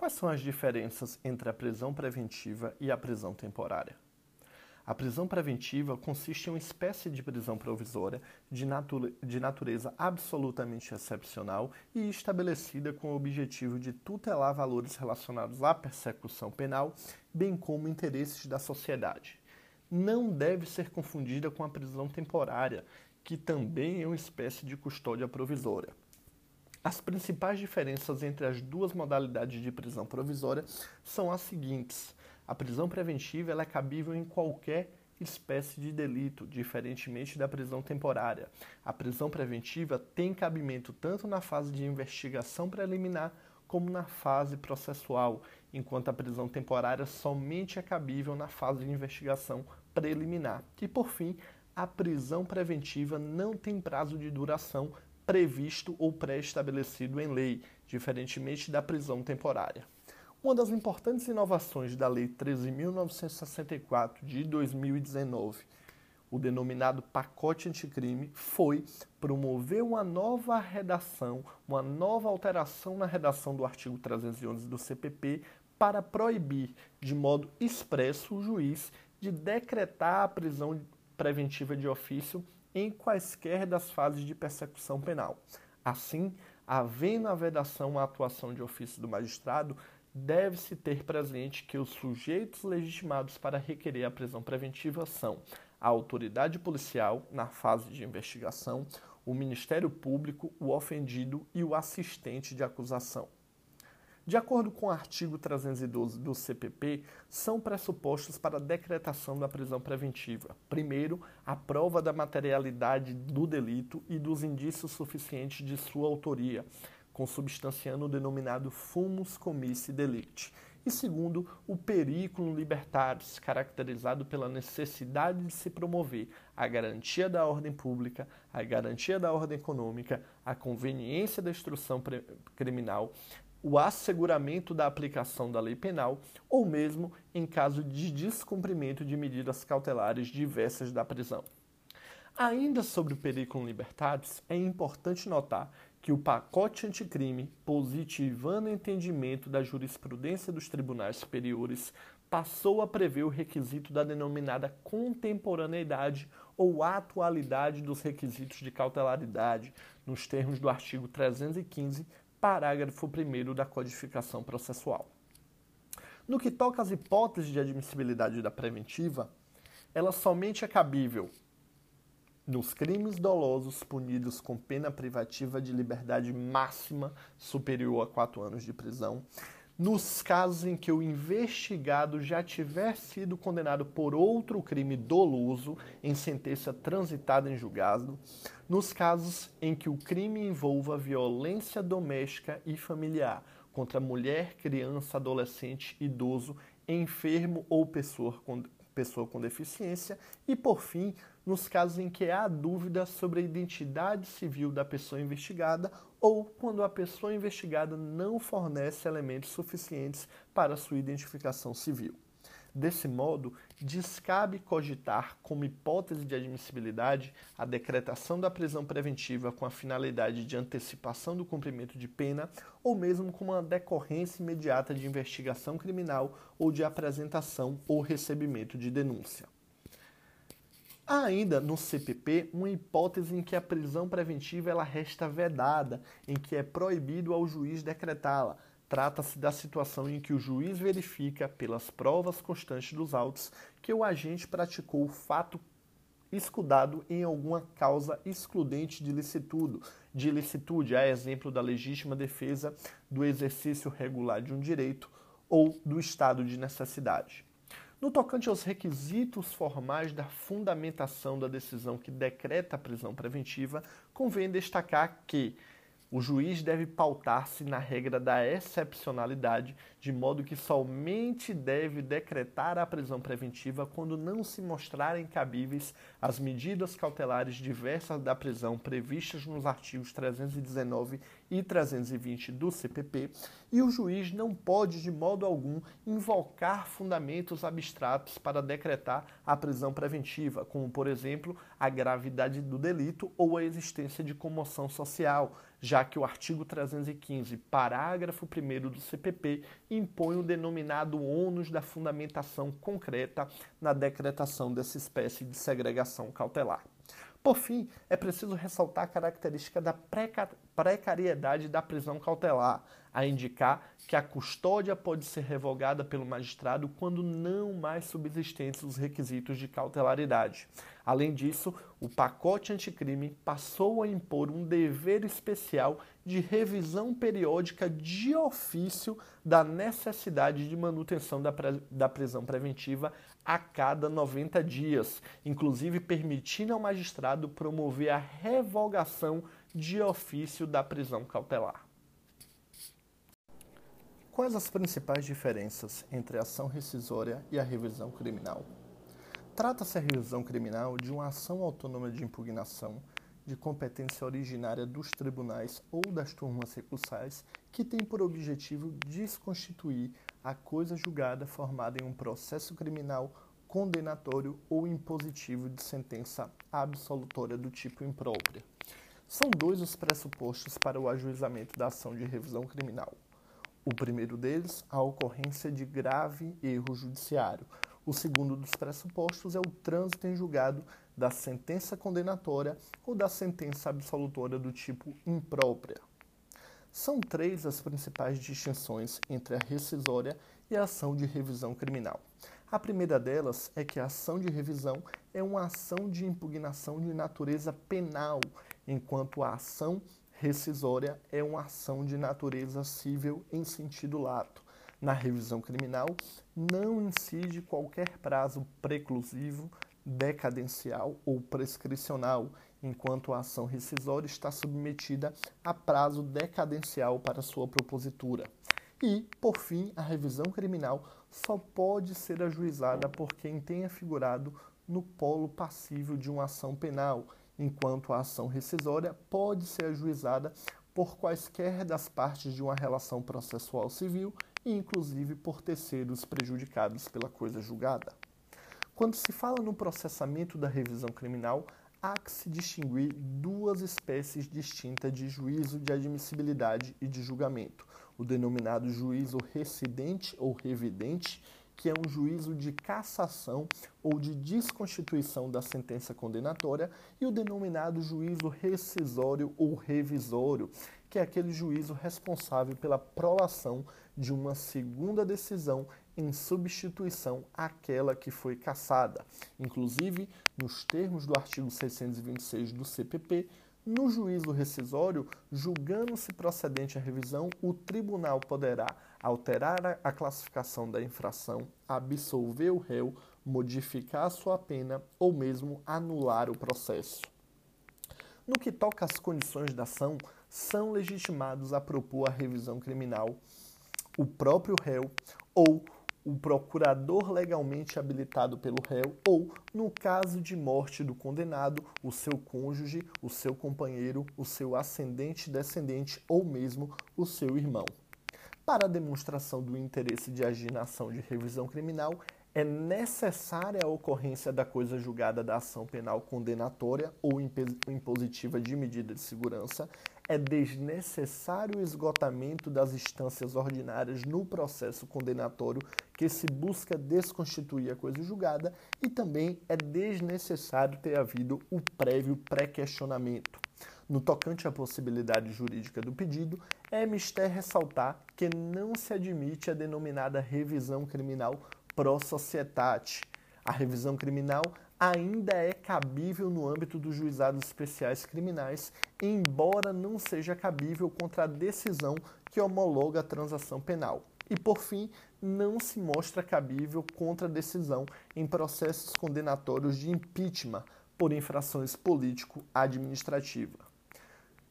Quais são as diferenças entre a prisão preventiva e a prisão temporária? A prisão preventiva consiste em uma espécie de prisão provisória de, nature de, natureza absolutamente excepcional e estabelecida com o objetivo de tutelar valores relacionados à persecução penal, bem como interesses da sociedade. Não deve ser confundida com a prisão temporária, que também é uma espécie de custódia provisória. As principais diferenças entre as duas modalidades de prisão provisória são as seguintes: a prisão preventiva é cabível em qualquer espécie de delito, diferentemente da prisão temporária. A prisão preventiva tem cabimento tanto na fase de investigação preliminar como na fase processual, enquanto a prisão temporária somente é cabível na fase de investigação preliminar. E por fim, a prisão preventiva não tem prazo de duração previsto ou pré-estabelecido em lei, diferentemente da prisão temporária. Uma das importantes inovações da Lei 13.964 de 2019, o denominado pacote anticrime, foi promover uma nova redação, uma nova alteração na redação do artigo 311 do CPP para proibir de modo expresso o juiz de decretar a prisão preventiva de ofício em quaisquer das fases de persecução penal. Assim, havendo a vedação à atuação de ofício do magistrado, deve-se ter presente que os sujeitos legitimados para requerer a prisão preventiva são a autoridade policial, na fase de investigação, o Ministério Público, o ofendido e o assistente de acusação. De acordo com o artigo 312 do CPP, são pressupostos para a decretação da prisão preventiva. Primeiro, a prova da materialidade do delito e dos indícios suficientes de sua autoria, consubstanciando o denominado fumus comissi delicti. E segundo, o periculum libertatis, caracterizado pela necessidade de se promover a garantia da ordem pública, a garantia da ordem econômica, a conveniência da instrução criminal, o asseguramento da aplicação da lei penal ou mesmo em caso de descumprimento de medidas cautelares diversas da prisão. Ainda sobre o periculum libertatis, é importante notar que o pacote anticrime, positivando o entendimento da jurisprudência dos tribunais superiores, passou a prever o requisito da denominada contemporaneidade ou atualidade dos requisitos de cautelaridade, nos termos do artigo 315 parágrafo 1 da codificação processual. No que toca às hipóteses de admissibilidade da preventiva, ela somente é cabível nos crimes dolosos punidos com pena privativa de liberdade máxima superior a quatro anos de prisão, nos casos em que o investigado já tiver sido condenado por outro crime doloso em sentença transitada em julgado, nos casos em que o crime envolva violência doméstica e familiar contra mulher, criança, adolescente, idoso, enfermo ou pessoa pessoa com deficiência, e por fim, nos casos em que há dúvida sobre a identidade civil da pessoa investigada ou quando a pessoa investigada não fornece elementos suficientes para sua identificação civil. Desse modo, descabe cogitar como hipótese de admissibilidade a decretação da prisão preventiva com a finalidade de antecipação do cumprimento de pena ou mesmo com uma decorrência imediata de investigação criminal ou de apresentação ou recebimento de denúncia. Há ainda no CPP uma hipótese em que a prisão preventiva ela resta vedada, em que é proibido ao juiz decretá-la. Trata-se da situação em que o juiz verifica, pelas provas constantes dos autos, que o agente praticou o fato escudado em alguma causa excludente de licitude, de licitude, a exemplo da legítima defesa, do exercício regular de um direito ou do estado de necessidade. No tocante aos requisitos formais da fundamentação da decisão que decreta a prisão preventiva, convém destacar que o juiz deve pautar-se na regra da excepcionalidade, de modo que somente deve decretar a prisão preventiva quando não se mostrarem cabíveis as medidas cautelares diversas da prisão previstas nos artigos 319 e 320 do CPP, e o juiz não pode de modo algum invocar fundamentos abstratos para decretar a prisão preventiva, como por exemplo, a gravidade do delito ou a existência de comoção social já que o artigo 315, parágrafo 1 do CPP, impõe o denominado ônus da fundamentação concreta na decretação dessa espécie de segregação cautelar. Por fim, é preciso ressaltar a característica da precariedade da prisão cautelar, a indicar que a custódia pode ser revogada pelo magistrado quando não mais subsistentes os requisitos de cautelaridade. Além disso, o pacote anticrime passou a impor um dever especial de revisão periódica de ofício da necessidade de manutenção da, da prisão preventiva a cada 90 dias, inclusive permitindo ao magistrado promover a revogação de ofício da prisão cautelar. Quais as principais diferenças entre a ação rescisória e a revisão criminal? Trata-se a revisão criminal de uma ação autônoma de impugnação de competência originária dos tribunais ou das turmas recursais que tem por objetivo desconstituir a coisa julgada formada em um processo criminal condenatório ou impositivo de sentença absolutória do tipo imprópria. São dois os pressupostos para o ajuizamento da ação de revisão criminal. O primeiro deles, a ocorrência de grave erro judiciário. O segundo dos pressupostos é o trânsito em julgado da sentença condenatória ou da sentença absolutória do tipo imprópria. São três as principais distinções entre a rescisória e a ação de revisão criminal. A primeira delas é que a ação de revisão é uma ação de impugnação de natureza penal, enquanto a ação rescisória é uma ação de natureza civil em sentido lato. Na revisão criminal, não incide qualquer prazo preclusivo, decadencial ou prescricional, enquanto a ação rescisória está submetida a prazo decadencial para sua propositura. E, por fim, a revisão criminal só pode ser ajuizada por quem tenha figurado no polo passível de uma ação penal, enquanto a ação rescisória pode ser ajuizada por quaisquer das partes de uma relação processual civil inclusive por terceiros prejudicados pela coisa julgada. Quando se fala no processamento da revisão criminal, há que se distinguir duas espécies distintas de juízo de admissibilidade e de julgamento: o denominado juízo recidente ou revidente que é um juízo de cassação ou de desconstituição da sentença condenatória, e o denominado juízo rescisório ou revisório, que é aquele juízo responsável pela prolação de uma segunda decisão em substituição àquela que foi cassada. Inclusive, nos termos do artigo 626 do CPP, no juízo rescisório, julgando-se procedente a revisão, o tribunal poderá alterar a classificação da infração, absolver o réu, modificar a sua pena ou mesmo anular o processo. No que toca às condições da ação, são legitimados a propor a revisão criminal o próprio réu ou o procurador legalmente habilitado pelo réu ou, no caso de morte do condenado, o seu cônjuge, o seu companheiro, o seu ascendente, descendente ou mesmo o seu irmão. Para a demonstração do interesse de agir na ação de revisão criminal, é necessária a ocorrência da coisa julgada da ação penal condenatória ou impositiva de medida de segurança, é desnecessário o esgotamento das instâncias ordinárias no processo condenatório que se busca desconstituir a coisa julgada e também é desnecessário ter havido o prévio pré-questionamento. No tocante à possibilidade jurídica do pedido, é mister ressaltar que não se admite a denominada revisão criminal pro societate. A revisão criminal ainda é cabível no âmbito dos juizados especiais criminais, embora não seja cabível contra a decisão que homologa a transação penal. E, por fim, não se mostra cabível contra a decisão em processos condenatórios de impeachment por infrações político-administrativas.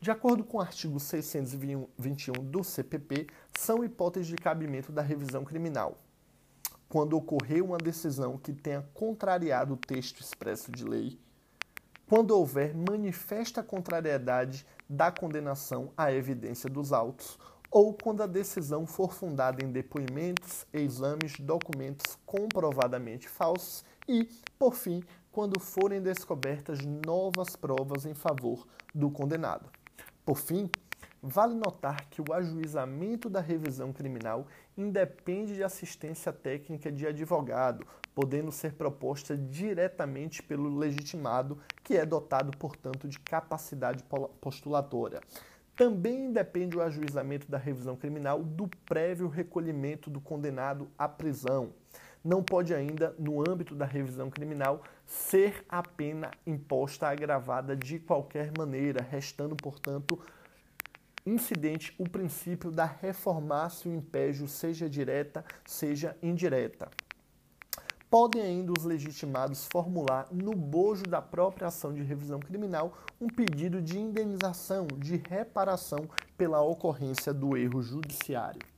De acordo com o artigo 621 do CPP, são hipóteses de cabimento da revisão criminal quando ocorrer uma decisão que tenha contrariado o texto expresso de lei, quando houver manifesta contrariedade da condenação à evidência dos autos, ou quando a decisão for fundada em depoimentos, exames, documentos comprovadamente falsos e, por fim, quando forem descobertas novas provas em favor do condenado. Por fim, Vale notar que o ajuizamento da revisão criminal independe de assistência técnica de advogado, podendo ser proposta diretamente pelo legitimado, que é dotado, portanto, de capacidade postulatória. Também independe o ajuizamento da revisão criminal do prévio recolhimento do condenado à prisão. Não pode ainda, no âmbito da revisão criminal, ser a pena imposta agravada de qualquer maneira, restando, portanto, incidente o princípio da reformácio impégio, seja direta, seja indireta podem ainda os legitimados formular, no bojo da própria ação de revisão criminal, um pedido de indenização, de reparação pela ocorrência do erro judiciário.